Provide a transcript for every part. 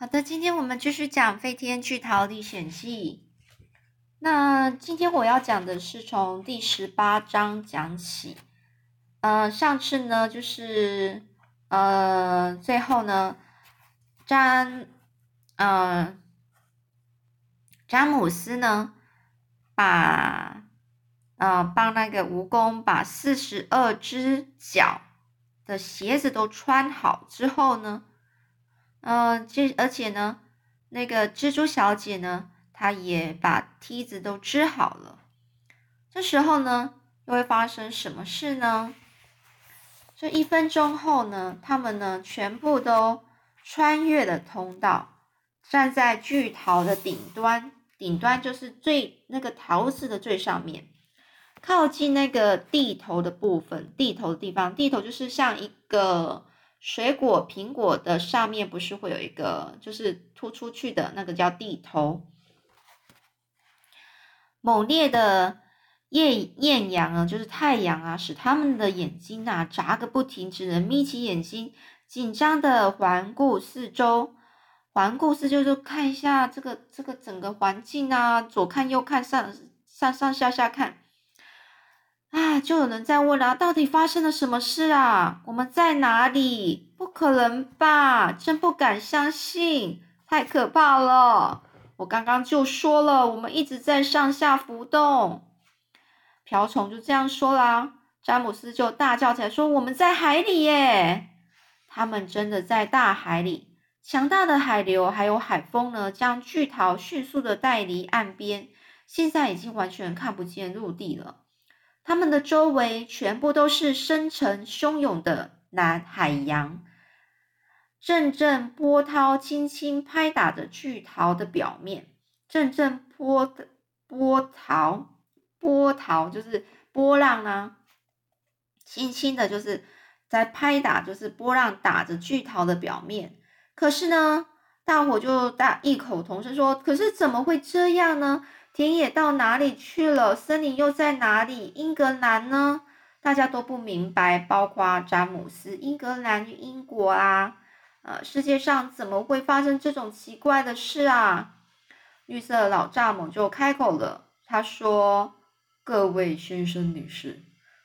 好的，今天我们继续讲《飞天巨桃历险记》。那今天我要讲的是从第十八章讲起。呃，上次呢，就是呃，最后呢，詹呃詹姆斯呢，把呃帮那个蜈蚣把四十二只脚的鞋子都穿好之后呢。嗯，这而且呢，那个蜘蛛小姐呢，她也把梯子都织好了。这时候呢，又会发生什么事呢？这一分钟后呢，他们呢全部都穿越了通道，站在巨桃的顶端，顶端就是最那个桃子的最上面，靠近那个地头的部分，地头的地方，地头就是像一个。水果苹果的上面不是会有一个，就是突出去的那个叫地头。猛烈的艳艳阳啊，就是太阳啊，使他们的眼睛呐眨个不停，只能眯起眼睛，紧张的环顾四周，环顾四周就看一下这个这个整个环境啊，左看右看，上上上下下看。啊！就有人在问啊，到底发生了什么事啊？我们在哪里？不可能吧！真不敢相信，太可怕了！我刚刚就说了，我们一直在上下浮动。瓢虫就这样说啦。詹姆斯就大叫起来说：“我们在海里耶！”他们真的在大海里，强大的海流还有海风呢，将巨桃迅速的带离岸边，现在已经完全看不见陆地了。他们的周围全部都是深沉汹涌的南海洋，阵阵波涛轻轻拍打着巨涛的表面，阵阵波的波涛波涛就是波浪呢，轻轻的就是在拍打，就是波浪打着巨涛的表面。可是呢，大伙就大异口同声说：“可是怎么会这样呢？”田野到哪里去了？森林又在哪里？英格兰呢？大家都不明白，包括詹姆斯。英格兰、英国啊，呃，世界上怎么会发生这种奇怪的事啊？绿色老蚱蜢就开口了，他说：“各位先生、女士，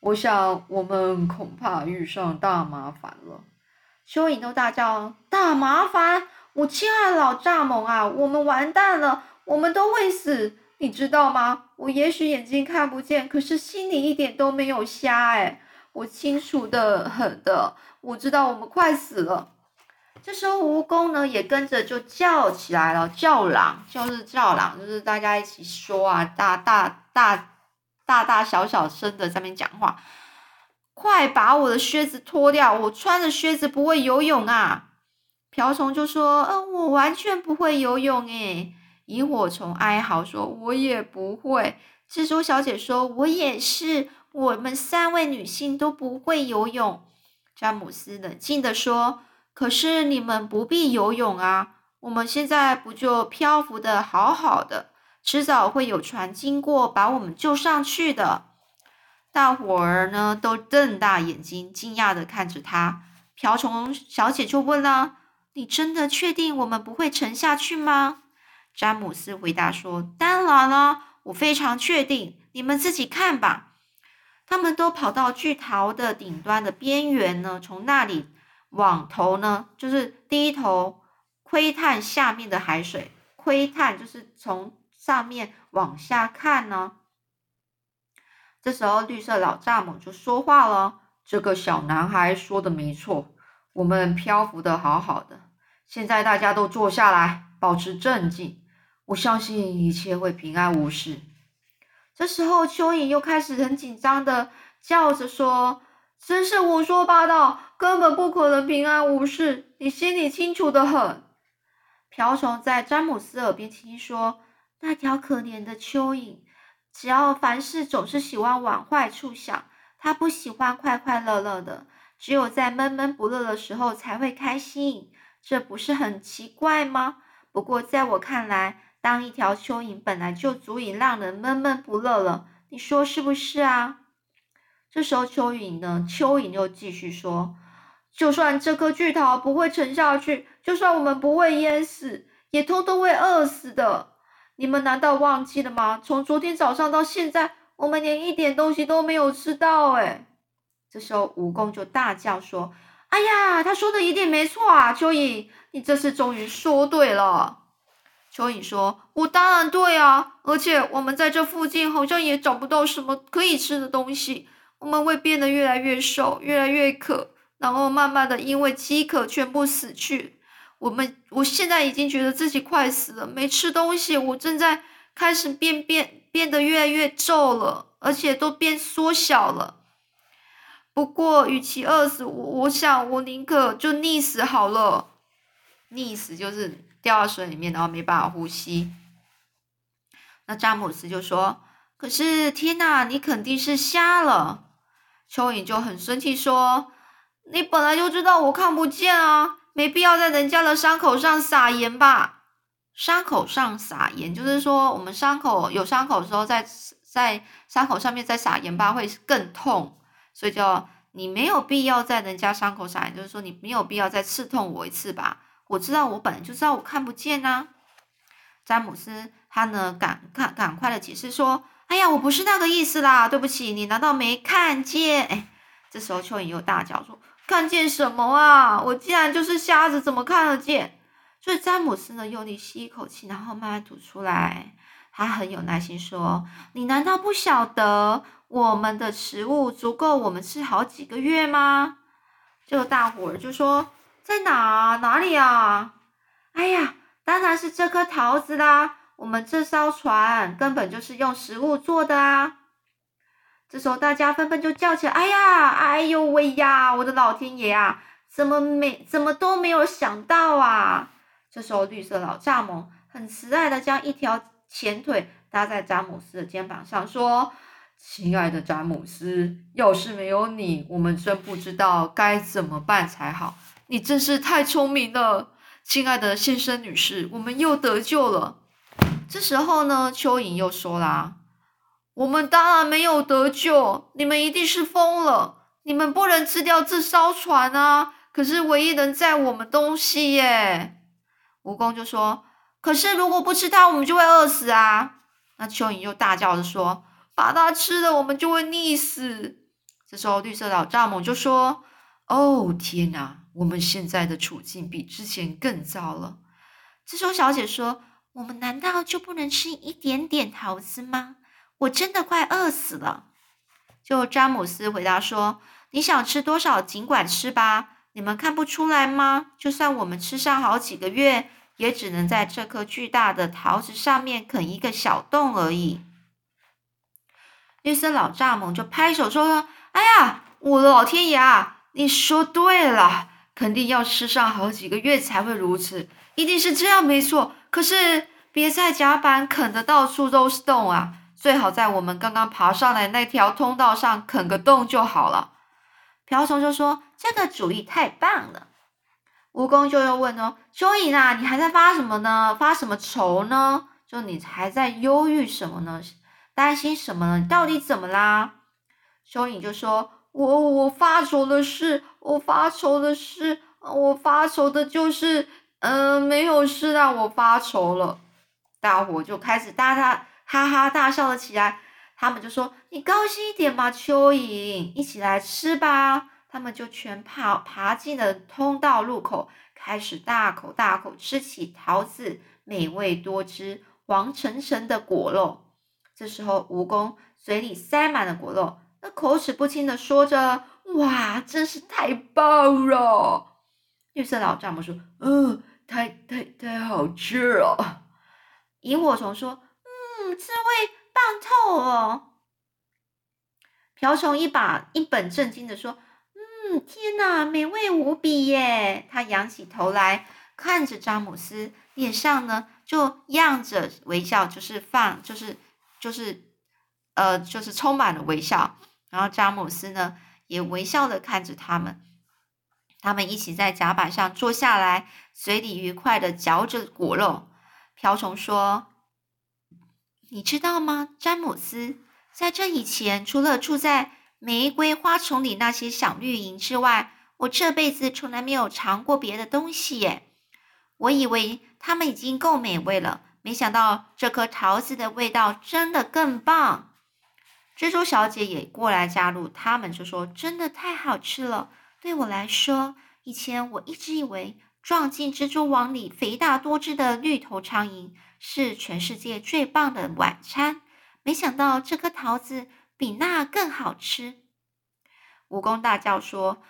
我想我们恐怕遇上大麻烦了。”蚯蚓都大叫：“大麻烦！我亲爱的老蚱蜢啊，我们完蛋了，我们都会死！”你知道吗？我也许眼睛看不见，可是心里一点都没有瞎哎！我清楚的很的，我知道我们快死了。这时候蜈蚣呢也跟着就叫起来了，叫嚷就是叫嚷，就是大家一起说啊，大大大大大小小声的在那边讲话。快把我的靴子脱掉，我穿着靴子不会游泳啊！瓢虫就说：“嗯，我完全不会游泳诶。萤火虫哀嚎说：“我也不会。”蜘蛛小姐说：“我也是。”我们三位女性都不会游泳。詹姆斯冷静地说：“可是你们不必游泳啊！我们现在不就漂浮的好好的，迟早会有船经过把我们救上去的。”大伙儿呢都瞪大眼睛，惊讶的看着他。瓢虫小姐就问了：“你真的确定我们不会沉下去吗？”詹姆斯回答说：“当然了，我非常确定。你们自己看吧。”他们都跑到巨桃的顶端的边缘呢，从那里往头呢，就是低头窥探下面的海水。窥探就是从上面往下看呢。这时候，绿色老蚱蜢就说话了：“这个小男孩说的没错，我们漂浮的好好的。现在大家都坐下来，保持镇静。”我相信一切会平安无事。这时候，蚯蚓又开始很紧张的叫着说：“真是胡说八道，根本不可能平安无事。你心里清楚的很。”瓢虫在詹姆斯耳边轻说：“那条可怜的蚯蚓，只要凡事总是喜欢往坏处想，他不喜欢快快乐乐的，只有在闷闷不乐的时候才会开心。这不是很奇怪吗？不过在我看来，当一条蚯蚓本来就足以让人闷闷不乐了，你说是不是啊？这时候蚯蚓呢？蚯蚓又继续说：“就算这颗巨桃不会沉下去，就算我们不会淹死，也通通会饿死的。你们难道忘记了吗？从昨天早上到现在，我们连一点东西都没有吃到。哎，这时候蜈蚣就大叫说：“哎呀，他说的一定没错啊！蚯蚓，你这次终于说对了。”蚯蚓说：“我当然对啊，而且我们在这附近好像也找不到什么可以吃的东西，我们会变得越来越瘦，越来越渴。”然后慢慢的，因为饥渴全部死去。我们我现在已经觉得自己快死了，没吃东西，我正在开始变变变得越来越皱了，而且都变缩小了。不过，与其饿死，我我想我宁可就溺死好了。溺死就是掉到水里面，然后没办法呼吸。那詹姆斯就说：“可是天呐，你肯定是瞎了。”蚯蚓就很生气说。你本来就知道我看不见啊，没必要在人家的伤口上撒盐吧？伤口上撒盐，就是说我们伤口有伤口的时候，在在伤口上面再撒盐巴会更痛，所以叫你没有必要在人家伤口撒盐，就是说你没有必要再刺痛我一次吧？我知道我本来就知道我看不见啊。詹姆斯他呢赶赶赶快的解释说：“哎呀，我不是那个意思啦，对不起，你难道没看见？”哎，这时候蚯蚓又大叫说。看见什么啊？我既然就是瞎子，怎么看得见？所以詹姆斯呢，用力吸一口气，然后慢慢吐出来。他很有耐心说：“你难道不晓得我们的食物足够我们吃好几个月吗？”这个大伙儿就说：“在哪？哪里啊？”哎呀，当然是这颗桃子啦！我们这艘船根本就是用食物做的啊！这时候，大家纷纷就叫起来：“哎呀，哎呦喂呀！我的老天爷啊，怎么没怎么都没有想到啊！”这时候，绿色老蚱蜢很慈爱的将一条前腿搭在詹姆斯的肩膀上，说：“亲爱的詹姆斯，要是没有你，我们真不知道该怎么办才好。你真是太聪明了，亲爱的先生女士，我们又得救了。”这时候呢，蚯蚓又说啦。我们当然没有得救，你们一定是疯了！你们不能吃掉这艘船啊！可是唯一能载我们东西耶！蜈蚣就说：“可是如果不吃它，我们就会饿死啊！”那蚯蚓又大叫着说：“把它吃了，我们就会溺死！”这时候绿色老蚱蜢就说：“哦天哪，我们现在的处境比之前更糟了。”这时候小姐说：“我们难道就不能吃一点点桃子吗？”我真的快饿死了。就詹姆斯回答说：“你想吃多少，尽管吃吧。你们看不出来吗？就算我们吃上好几个月，也只能在这颗巨大的桃子上面啃一个小洞而已。”绿色老蚱蜢就拍手说：“哎呀，我的老天爷啊！你说对了，肯定要吃上好几个月才会如此，一定是这样，没错。可是别在甲板啃的到处都是洞啊！”最好在我们刚刚爬上来那条通道上啃个洞就好了。瓢虫就说：“这个主意太棒了。”蜈蚣就又问哦：“蚯蚓啊，你还在发什么呢？发什么愁呢？就你还在忧郁什么呢？担心什么呢？你到底怎么啦？”蚯蚓就说：“我我发愁的是，我发愁的是，我发愁的就是，嗯，没有事让我发愁了。”大伙就开始大他。哈哈大笑了起来，他们就说：“你高兴一点嘛，蚯蚓，一起来吃吧。”他们就全爬爬进了通道入口，开始大口大口吃起桃子美味多汁、黄澄澄的果肉。这时候，蜈蚣嘴里塞满了果肉，那口齿不清的说着：“哇，真是太棒了！”绿色老丈母说：“嗯，太太太好吃了。”萤火虫说。嗯滋味棒透了！瓢虫一把一本正经的说：“嗯，天哪，美味无比耶！”他仰起头来看着詹姆斯，脸上呢就漾着微笑，就是放，就是就是呃，就是充满了微笑。然后詹姆斯呢也微笑的看着他们，他们一起在甲板上坐下来，嘴里愉快的嚼着果肉。瓢虫说。你知道吗，詹姆斯？在这以前，除了住在玫瑰花丛里那些小绿蝇之外，我这辈子从来没有尝过别的东西耶。我以为它们已经够美味了，没想到这颗桃子的味道真的更棒。蜘蛛小姐也过来加入，他们就说：“真的太好吃了！对我来说，以前我一直以为撞进蜘蛛网里肥大多汁的绿头苍蝇是全世界最棒的晚餐，没想到这颗桃子比那更好吃。”蜈蚣大叫说：“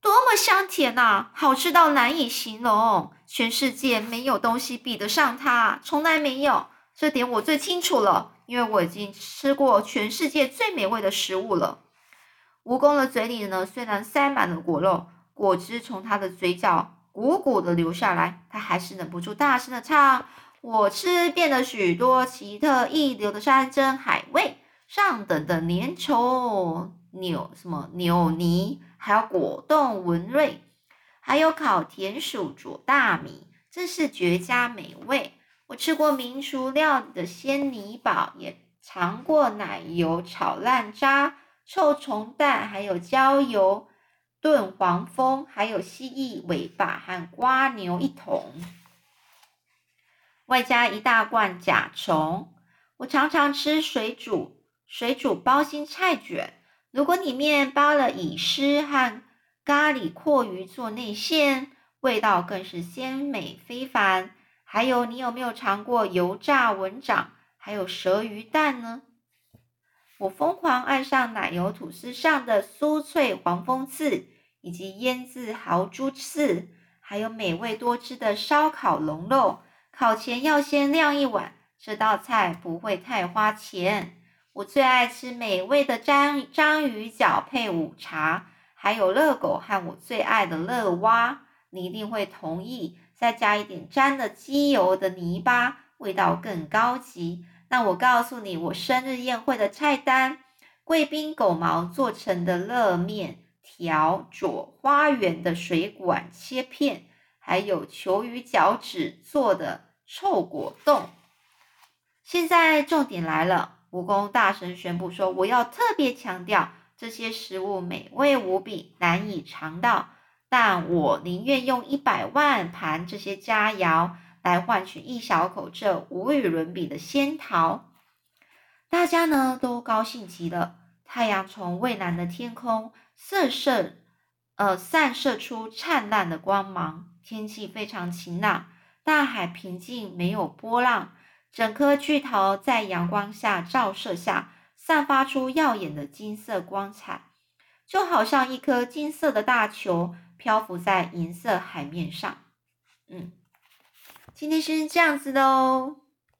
多么香甜呐，好吃到难以形容！全世界没有东西比得上它，从来没有。这点我最清楚了。”因为我已经吃过全世界最美味的食物了。蜈蚣的嘴里呢，虽然塞满了果肉，果汁从它的嘴角汩汩的流下来，它还是忍不住大声的唱：“我吃遍了许多奇特一流的山珍海味，上等的粘稠扭什么扭泥，还有果冻文瑞，还有烤田鼠煮大米，真是绝佳美味。”我吃过民俗料理的鲜泥堡，也尝过奶油炒烂渣、臭虫蛋，还有焦油炖黄蜂，还有蜥蜴尾巴和瓜牛一桶，外加一大罐甲虫。我常常吃水煮水煮包心菜卷，如果里面包了乙丝和咖喱阔鱼做内馅，味道更是鲜美非凡。还有，你有没有尝过油炸蚊掌，还有蛇鱼蛋呢？我疯狂爱上奶油吐司上的酥脆黄蜂刺，以及腌制豪猪刺，还有美味多汁的烧烤龙肉。烤前要先晾一晚，这道菜不会太花钱。我最爱吃美味的章章鱼脚配午茶，还有热狗和我最爱的热蛙。你一定会同意。再加一点沾了机油的泥巴，味道更高级。那我告诉你，我生日宴会的菜单：贵宾狗毛做成的热面条，左花园的水管切片，还有球鱼脚趾做的臭果冻。现在重点来了，蜈蚣大声宣布说：“我要特别强调，这些食物美味无比，难以尝到。”但我宁愿用一百万盘这些佳肴来换取一小口这无与伦比的仙桃。大家呢都高兴极了。太阳从蔚蓝的天空射射，呃，散射出灿烂的光芒。天气非常晴朗，大海平静，没有波浪。整颗巨桃在阳光下照射下，散发出耀眼的金色光彩，就好像一颗金色的大球。漂浮在银色海面上，嗯，今天是这样子的哦。